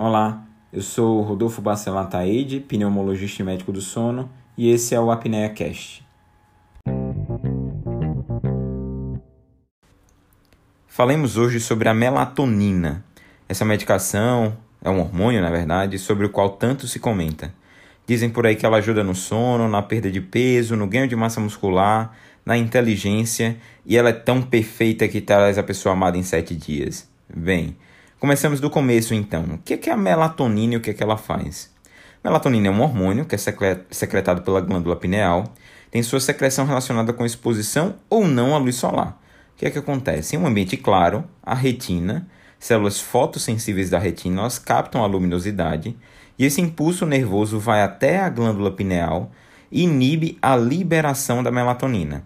Olá, eu sou Rodolfo Bacelar Taide, pneumologista e médico do sono, e esse é o Apnea Cast. Falemos hoje sobre a melatonina. Essa medicação é um hormônio, na verdade, sobre o qual tanto se comenta. Dizem por aí que ela ajuda no sono, na perda de peso, no ganho de massa muscular, na inteligência, e ela é tão perfeita que traz a pessoa amada em sete dias. Bem, Começamos do começo então. O que é a melatonina e o que, é que ela faz? Melatonina é um hormônio que é secretado pela glândula pineal, tem sua secreção relacionada com exposição ou não à luz solar. O que é que acontece? Em um ambiente claro, a retina, células fotossensíveis da retina, elas captam a luminosidade e esse impulso nervoso vai até a glândula pineal e inibe a liberação da melatonina.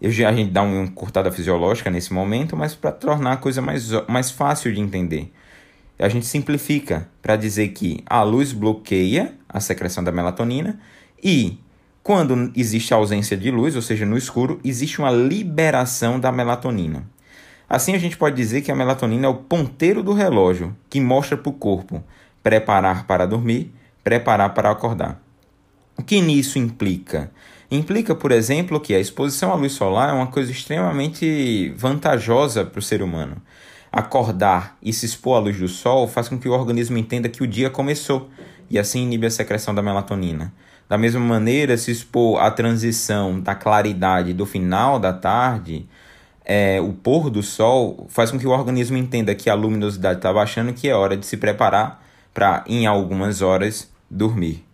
Eu já, a gente dá uma cortada fisiológica nesse momento, mas para tornar a coisa mais, mais fácil de entender. A gente simplifica para dizer que a luz bloqueia a secreção da melatonina e quando existe ausência de luz, ou seja, no escuro, existe uma liberação da melatonina. Assim, a gente pode dizer que a melatonina é o ponteiro do relógio que mostra para o corpo preparar para dormir, preparar para acordar. O que nisso implica? Implica, por exemplo, que a exposição à luz solar é uma coisa extremamente vantajosa para o ser humano. Acordar e se expor à luz do sol faz com que o organismo entenda que o dia começou e assim inibe a secreção da melatonina. Da mesma maneira, se expor à transição da claridade do final da tarde, é, o pôr do sol, faz com que o organismo entenda que a luminosidade está baixando que é hora de se preparar para, em algumas horas, dormir.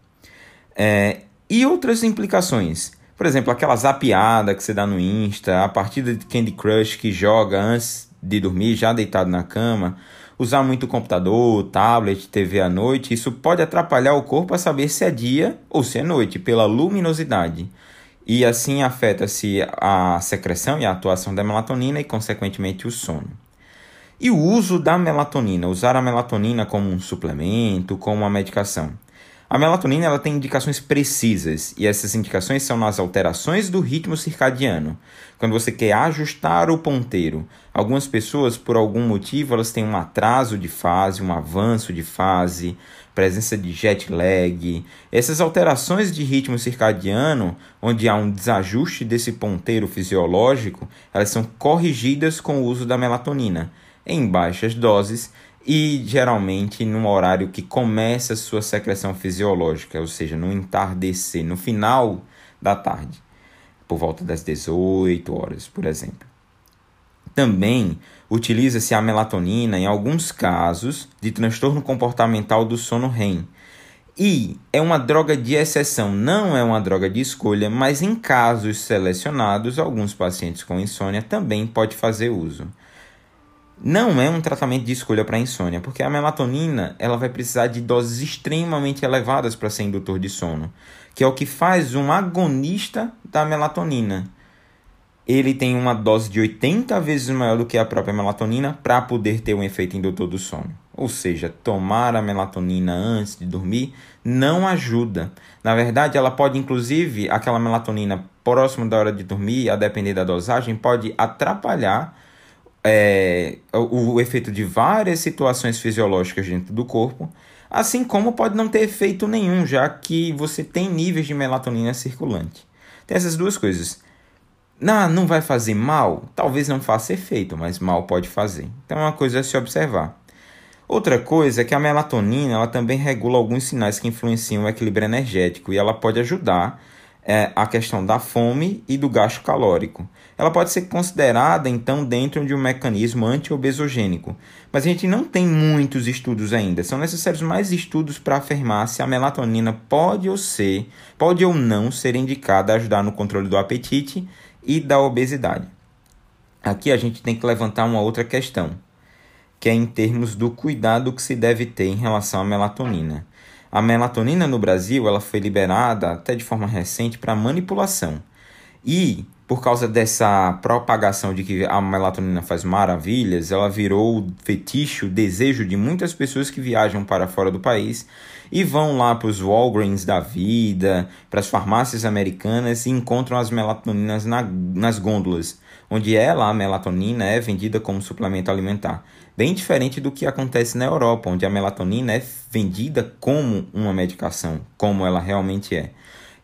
É, e outras implicações. Por exemplo, aquela zapiada que você dá no Insta, a partida de Candy Crush que joga antes de dormir, já deitado na cama, usar muito computador, tablet, TV à noite, isso pode atrapalhar o corpo a saber se é dia ou se é noite, pela luminosidade. E assim afeta-se a secreção e a atuação da melatonina e, consequentemente, o sono. E o uso da melatonina, usar a melatonina como um suplemento, como uma medicação. A melatonina ela tem indicações precisas e essas indicações são nas alterações do ritmo circadiano. Quando você quer ajustar o ponteiro, algumas pessoas por algum motivo elas têm um atraso de fase, um avanço de fase, presença de jet lag. Essas alterações de ritmo circadiano, onde há um desajuste desse ponteiro fisiológico, elas são corrigidas com o uso da melatonina em baixas doses e geralmente num horário que começa a sua secreção fisiológica, ou seja, no entardecer, no final da tarde, por volta das 18 horas, por exemplo. Também utiliza-se a melatonina em alguns casos de transtorno comportamental do sono REM. E é uma droga de exceção, não é uma droga de escolha, mas em casos selecionados, alguns pacientes com insônia também pode fazer uso não é um tratamento de escolha para insônia, porque a melatonina ela vai precisar de doses extremamente elevadas para ser indutor de sono, que é o que faz um agonista da melatonina. Ele tem uma dose de 80 vezes maior do que a própria melatonina para poder ter um efeito indutor do sono. Ou seja, tomar a melatonina antes de dormir não ajuda. Na verdade, ela pode, inclusive, aquela melatonina próximo da hora de dormir, a depender da dosagem, pode atrapalhar é, o, o efeito de várias situações fisiológicas dentro do corpo, assim como pode não ter efeito nenhum, já que você tem níveis de melatonina circulante. Tem essas duas coisas. Não, não vai fazer mal? Talvez não faça efeito, mas mal pode fazer. Então é uma coisa a se observar. Outra coisa é que a melatonina ela também regula alguns sinais que influenciam o equilíbrio energético e ela pode ajudar é, a questão da fome e do gasto calórico. Ela pode ser considerada, então, dentro de um mecanismo antiobesogênico, mas a gente não tem muitos estudos ainda. São necessários mais estudos para afirmar se a melatonina pode ou ser, pode ou não ser indicada a ajudar no controle do apetite e da obesidade. Aqui a gente tem que levantar uma outra questão, que é em termos do cuidado que se deve ter em relação à melatonina. A melatonina no Brasil ela foi liberada até de forma recente para manipulação. E por causa dessa propagação de que a melatonina faz maravilhas, ela virou o fetiche, o desejo de muitas pessoas que viajam para fora do país e vão lá para os Walgreens da vida, para as farmácias americanas e encontram as melatoninas na, nas gôndolas. onde ela, a melatonina, é vendida como suplemento alimentar. Bem diferente do que acontece na Europa, onde a melatonina é vendida como uma medicação, como ela realmente é.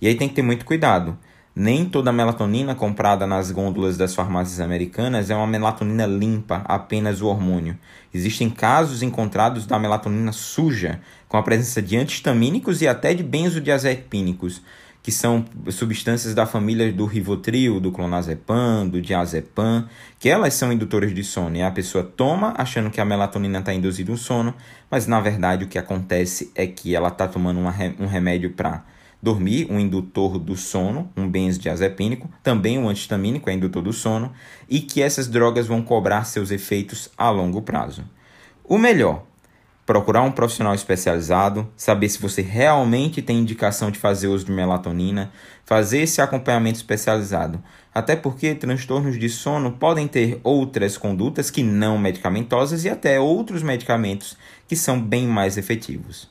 E aí tem que ter muito cuidado. Nem toda melatonina comprada nas gôndolas das farmácias americanas é uma melatonina limpa, apenas o hormônio. Existem casos encontrados da melatonina suja, com a presença de antihistamínicos e até de benzodiazepínicos, que são substâncias da família do Rivotril, do clonazepam, do diazepam, que elas são indutores de sono. E a pessoa toma achando que a melatonina está induzindo o sono, mas na verdade o que acontece é que ela está tomando um remédio para dormir, um indutor do sono, um benzodiazepínico, também um antihistamínico, é indutor do sono, e que essas drogas vão cobrar seus efeitos a longo prazo. O melhor, procurar um profissional especializado, saber se você realmente tem indicação de fazer uso de melatonina, fazer esse acompanhamento especializado. Até porque transtornos de sono podem ter outras condutas que não medicamentosas e até outros medicamentos que são bem mais efetivos.